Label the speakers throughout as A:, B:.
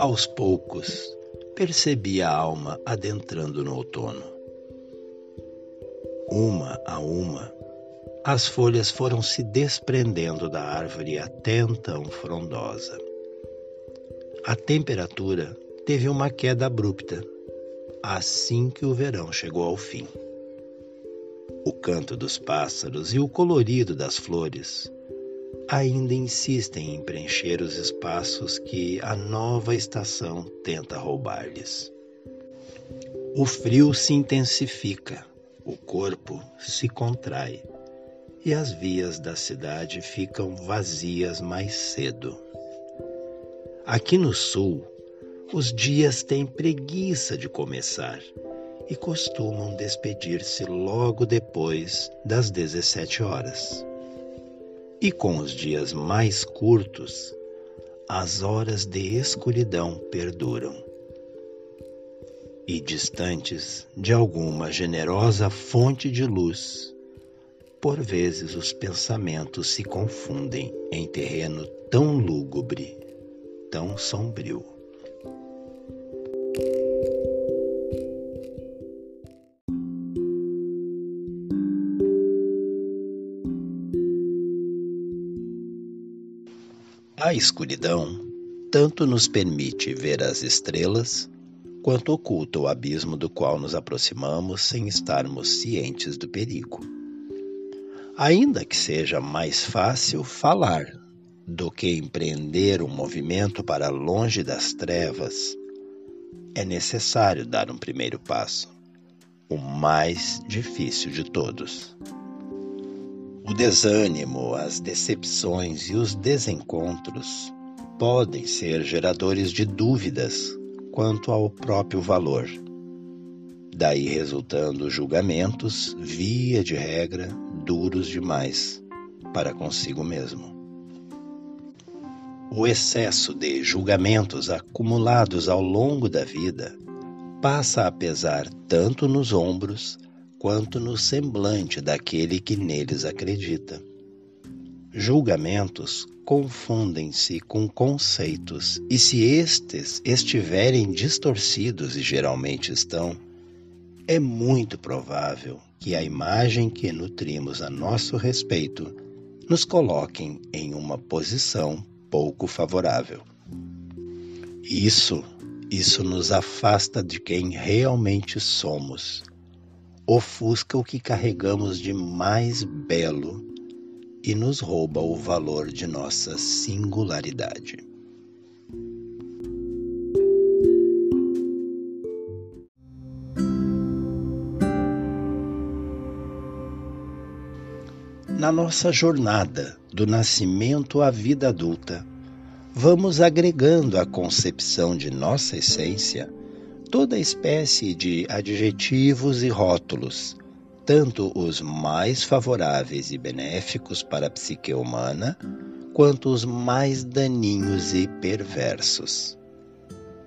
A: Aos poucos, percebi a alma adentrando no outono. Uma a uma, as folhas foram se desprendendo da árvore até então frondosa. A temperatura teve uma queda abrupta assim que o verão chegou ao fim. O canto dos pássaros e o colorido das flores ainda insistem em preencher os espaços que a nova estação tenta roubar-lhes. O frio se intensifica, o corpo se contrai e as vias da cidade ficam vazias mais cedo. Aqui no sul, os dias têm preguiça de começar e costumam despedir-se logo depois das 17 horas. E com os dias mais curtos, as horas de escuridão perduram. E distantes de alguma generosa fonte de luz, por vezes os pensamentos se confundem em terreno tão lúgubre, tão sombrio. A escuridão tanto nos permite ver as estrelas, quanto oculta o abismo do qual nos aproximamos sem estarmos cientes do perigo. Ainda que seja mais fácil falar do que empreender um movimento para longe das trevas, é necessário dar um primeiro passo, o mais difícil de todos. O desânimo, as decepções e os desencontros podem ser geradores de dúvidas quanto ao próprio valor. Daí resultando julgamentos, via de regra, duros demais para consigo mesmo. O excesso de julgamentos acumulados ao longo da vida passa a pesar tanto nos ombros quanto no semblante daquele que neles acredita. Julgamentos confundem-se com conceitos, e se estes estiverem distorcidos, e geralmente estão, é muito provável que a imagem que nutrimos a nosso respeito nos coloquem em uma posição pouco favorável. Isso, isso nos afasta de quem realmente somos ofusca o que carregamos de mais belo e nos rouba o valor de nossa singularidade. Na nossa jornada do nascimento à vida adulta, vamos agregando à concepção de nossa essência toda espécie de adjetivos e rótulos, tanto os mais favoráveis e benéficos para a psique humana, quanto os mais daninhos e perversos.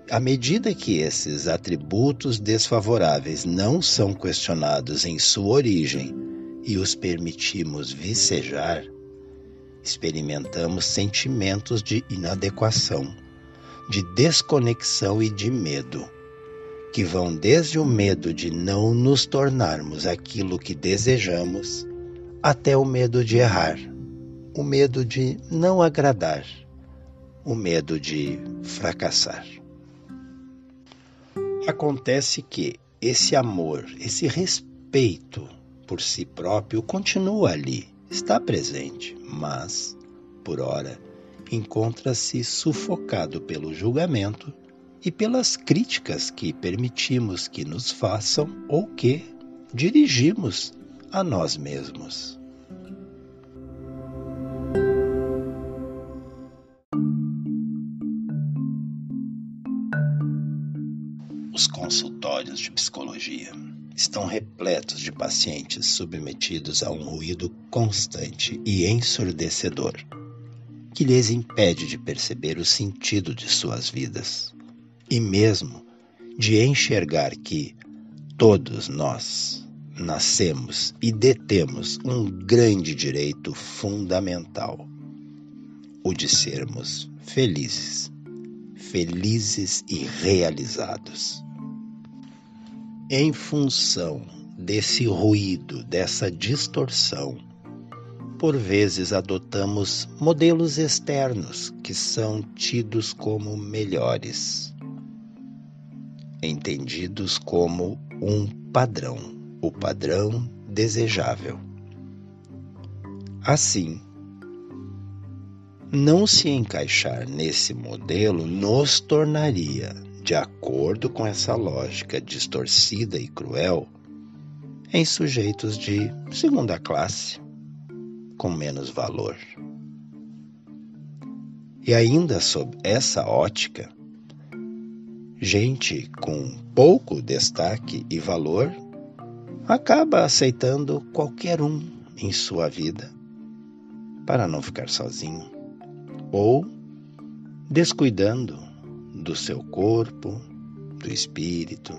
A: À medida que esses atributos desfavoráveis não são questionados em sua origem e os permitimos vicejar, experimentamos sentimentos de inadequação, de desconexão e de medo que vão desde o medo de não nos tornarmos aquilo que desejamos, até o medo de errar, o medo de não agradar, o medo de fracassar. Acontece que esse amor, esse respeito por si próprio continua ali, está presente, mas, por ora, encontra-se sufocado pelo julgamento e pelas críticas que permitimos que nos façam ou que dirigimos a nós mesmos. Os consultórios de psicologia estão repletos de pacientes submetidos a um ruído constante e ensurdecedor que lhes impede de perceber o sentido de suas vidas e mesmo de enxergar que todos nós nascemos e detemos um grande direito fundamental, o de sermos felizes, felizes e realizados. Em função desse ruído, dessa distorção, por vezes adotamos modelos externos que são tidos como melhores, entendidos como um padrão, o padrão desejável. Assim, não se encaixar nesse modelo nos tornaria, de acordo com essa lógica distorcida e cruel, em sujeitos de segunda classe, com menos valor. E ainda sob essa ótica, gente com pouco destaque e valor acaba aceitando qualquer um em sua vida para não ficar sozinho ou descuidando do seu corpo, do espírito,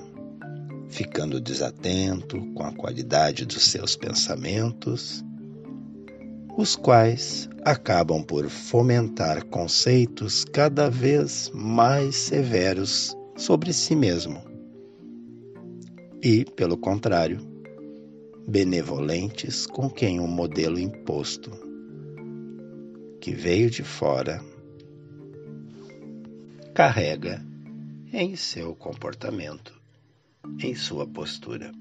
A: ficando desatento com a qualidade dos seus pensamentos os quais acabam por fomentar conceitos cada vez mais severos sobre si mesmo. E, pelo contrário, benevolentes com quem o um modelo imposto, que veio de fora, carrega em seu comportamento, em sua postura.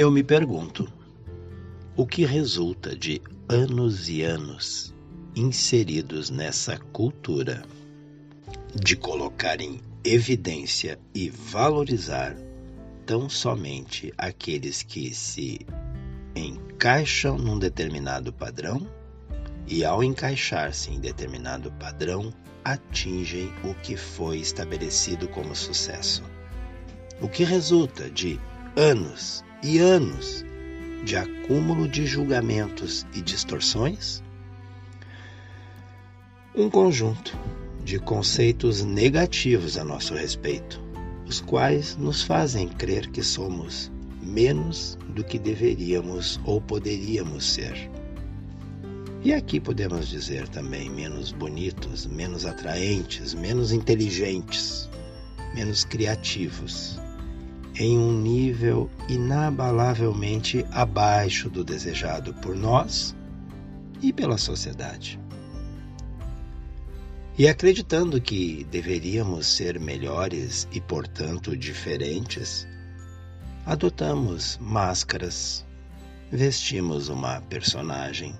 A: Eu me pergunto, o que resulta de anos e anos inseridos nessa cultura de colocar em evidência e valorizar tão somente aqueles que se encaixam num determinado padrão e, ao encaixar-se em determinado padrão, atingem o que foi estabelecido como sucesso. O que resulta de anos e anos de acúmulo de julgamentos e distorções? Um conjunto de conceitos negativos a nosso respeito, os quais nos fazem crer que somos menos do que deveríamos ou poderíamos ser. E aqui podemos dizer também menos bonitos, menos atraentes, menos inteligentes, menos criativos, em um nível inabalavelmente abaixo do desejado por nós e pela sociedade. E acreditando que deveríamos ser melhores e, portanto, diferentes, adotamos máscaras, vestimos uma personagem,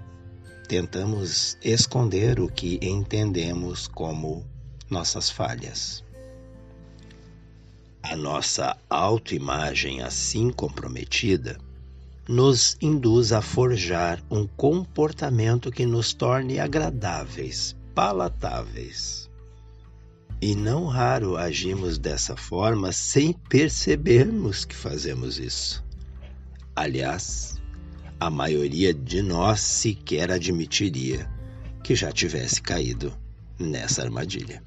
A: tentamos esconder o que entendemos como nossas falhas. A nossa autoimagem assim comprometida nos induz a forjar um comportamento que nos torne agradáveis, palatáveis. E não raro agimos dessa forma sem percebermos que fazemos isso. Aliás, a maioria de nós sequer admitiria que já tivesse caído nessa armadilha.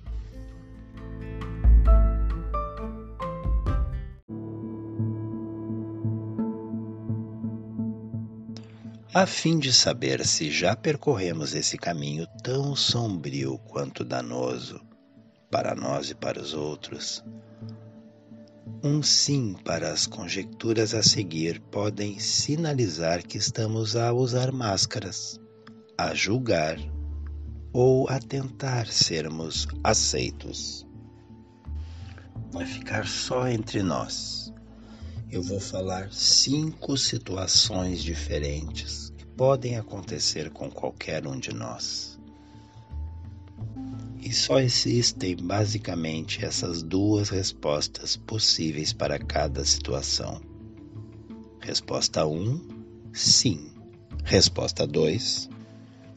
A: A fim de saber se já percorremos esse caminho tão sombrio quanto danoso para nós e para os outros. Um sim para as conjecturas a seguir podem sinalizar que estamos a usar máscaras, a julgar ou a tentar sermos aceitos. Vai ficar só entre nós eu vou falar cinco situações diferentes que podem acontecer com qualquer um de nós. E só existem basicamente essas duas respostas possíveis para cada situação. Resposta 1: um, sim, Resposta 2: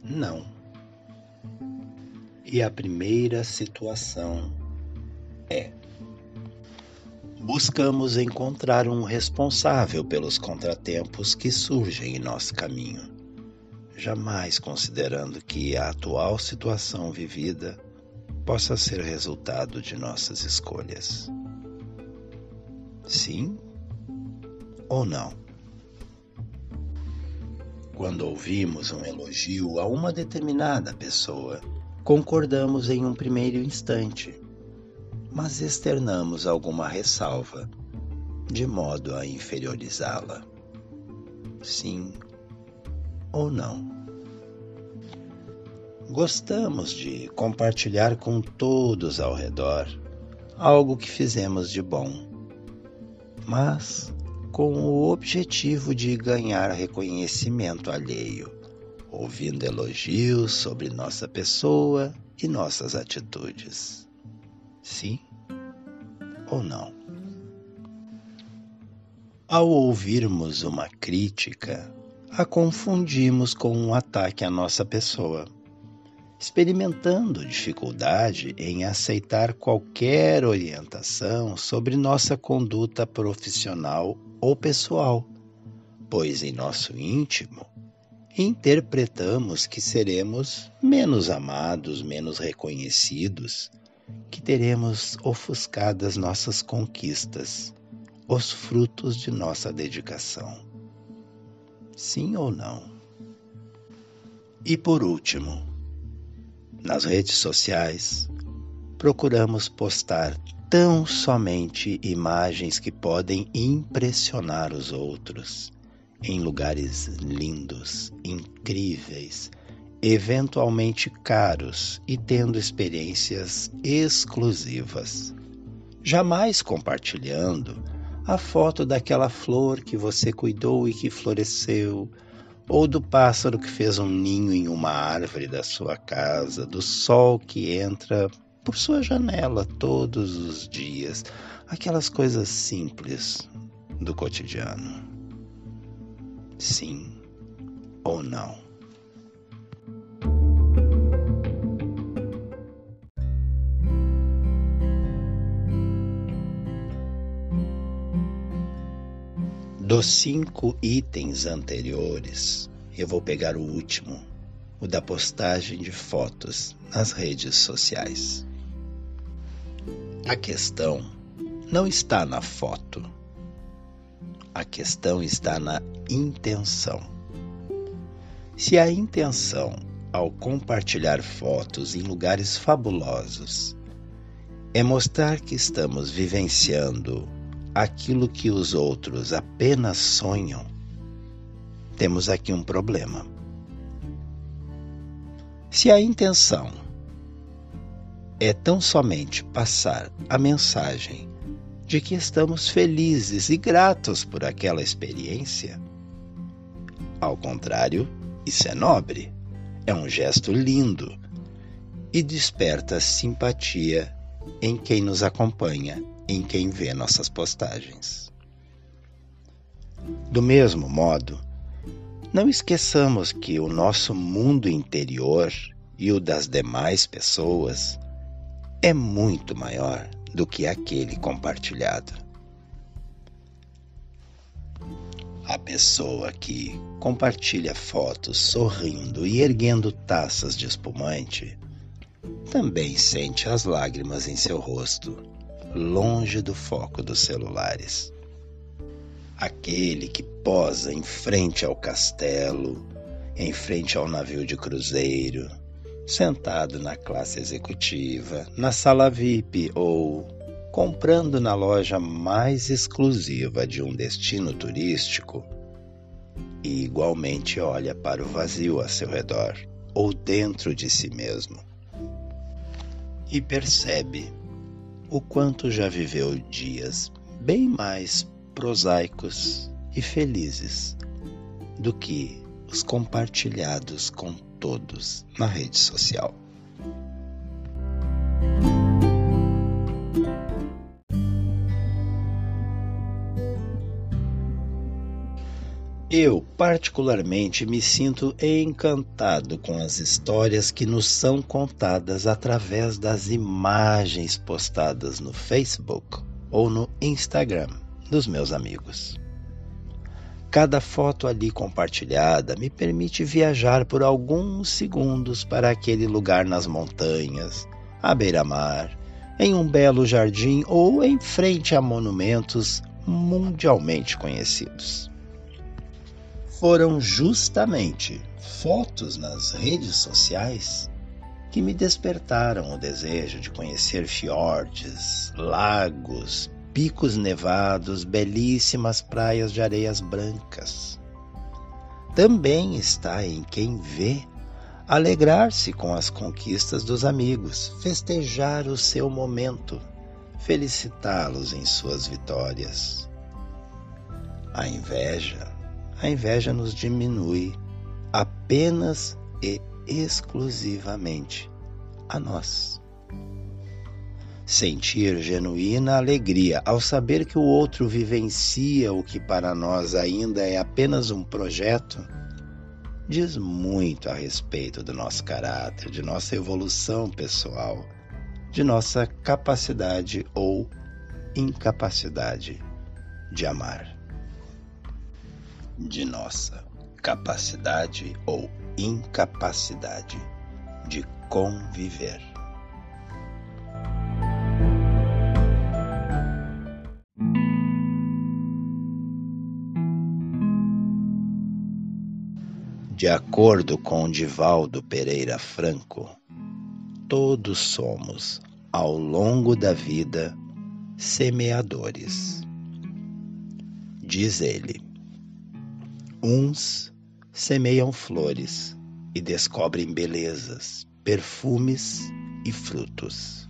A: Não. E a primeira situação é: buscamos encontrar um responsável pelos contratempos que surgem em nosso caminho, jamais considerando que a atual situação vivida possa ser resultado de nossas escolhas. Sim ou não? Quando ouvimos um elogio a uma determinada pessoa, concordamos em um primeiro instante, mas externamos alguma ressalva, de modo a inferiorizá-la. Sim ou não? Gostamos de compartilhar com todos ao redor algo que fizemos de bom mas com o objetivo de ganhar reconhecimento alheio, ouvindo elogios sobre nossa pessoa e nossas atitudes. Sim ou não? Ao ouvirmos uma crítica, a confundimos com um ataque à nossa pessoa experimentando dificuldade em aceitar qualquer orientação sobre nossa conduta profissional ou pessoal, pois em nosso íntimo interpretamos que seremos menos amados, menos reconhecidos, que teremos ofuscadas nossas conquistas, os frutos de nossa dedicação. Sim ou não? E por último, nas redes sociais, procuramos postar tão somente imagens que podem impressionar os outros, em lugares lindos, incríveis, eventualmente caros e tendo experiências exclusivas. Jamais compartilhando a foto daquela flor que você cuidou e que floresceu ou do pássaro que fez um ninho em uma árvore da sua casa, do sol que entra por sua janela todos os dias, aquelas coisas simples do cotidiano. Sim ou não? Dos cinco itens anteriores, eu vou pegar o último, o da postagem de fotos nas redes sociais. A questão não está na foto. A questão está na intenção. Se a intenção, ao compartilhar fotos em lugares fabulosos, é mostrar que estamos vivenciando aquilo que os outros apenas sonham, temos aqui um problema. Se a intenção é tão somente passar a mensagem de que estamos felizes e gratos por aquela experiência, ao contrário, isso é nobre, é um gesto lindo e desperta simpatia em quem nos acompanha em quem vê nossas postagens. Do mesmo modo, não esqueçamos que o nosso mundo interior e o das demais pessoas é muito maior do que aquele compartilhado. A pessoa que compartilha fotos sorrindo e erguendo taças de espumante também sente as lágrimas em seu rosto longe do foco dos celulares. Aquele que posa em frente ao castelo, em frente ao navio de cruzeiro, sentado na classe executiva, na sala VIP ou comprando na loja mais exclusiva de um destino turístico, e igualmente olha para o vazio a seu redor ou dentro de si mesmo e percebe o quanto já viveu dias bem mais prosaicos e felizes do que os compartilhados com todos na rede social. Eu, particularmente, me sinto encantado com as histórias que nos são contadas através das imagens postadas no Facebook ou no Instagram dos meus amigos. Cada foto ali compartilhada me permite viajar por alguns segundos para aquele lugar nas montanhas, à beira-mar, em um belo jardim ou em frente a monumentos mundialmente conhecidos. Foram justamente fotos nas redes sociais que me despertaram o desejo de conhecer fiordes, lagos, picos nevados, belíssimas praias de areias brancas. Também está em quem vê alegrar-se com as conquistas dos amigos, festejar o seu momento, felicitá-los em suas vitórias. A inveja, a inveja nos diminui apenas e exclusivamente a nós sentir genuína alegria ao saber que o outro vivencia o que para nós ainda é apenas um projeto, diz muito a respeito do nosso caráter, de nossa evolução pessoal, de nossa capacidade ou incapacidade de amar. De nossa capacidade ou incapacidade de conviver. De acordo com Divaldo Pereira Franco, todos somos, ao longo da vida, semeadores. Diz ele: uns semeiam flores e descobrem belezas, perfumes e frutos.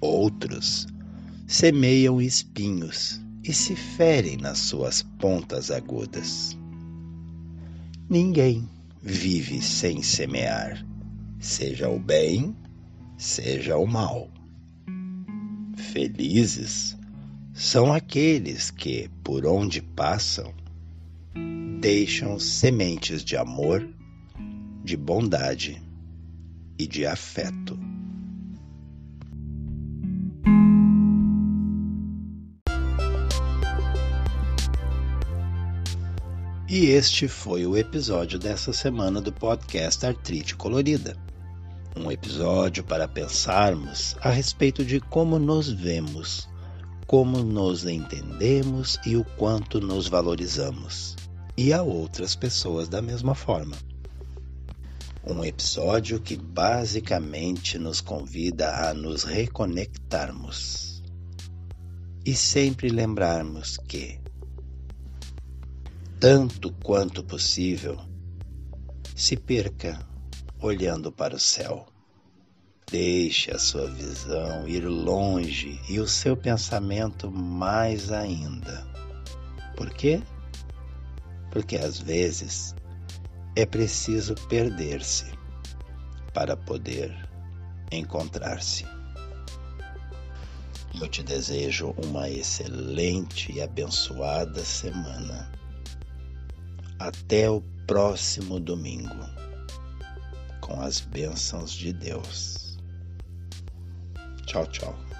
A: Outros semeiam espinhos e se ferem nas suas pontas agudas. Ninguém vive sem semear, seja o bem, seja o mal. Felizes são aqueles que, por onde passam, deixam sementes de amor, de bondade e de afeto. E este foi o episódio dessa semana do podcast Artrite Colorida. Um episódio para pensarmos a respeito de como nos vemos, como nos entendemos e o quanto nos valorizamos, e a outras pessoas da mesma forma. Um episódio que basicamente nos convida a nos reconectarmos e sempre lembrarmos que tanto quanto possível, se perca olhando para o céu. Deixe a sua visão ir longe e o seu pensamento mais ainda. Por quê? Porque às vezes é preciso perder-se para poder encontrar-se. Eu te desejo uma excelente e abençoada semana. Até o próximo domingo, com as bênçãos de Deus. Tchau, tchau.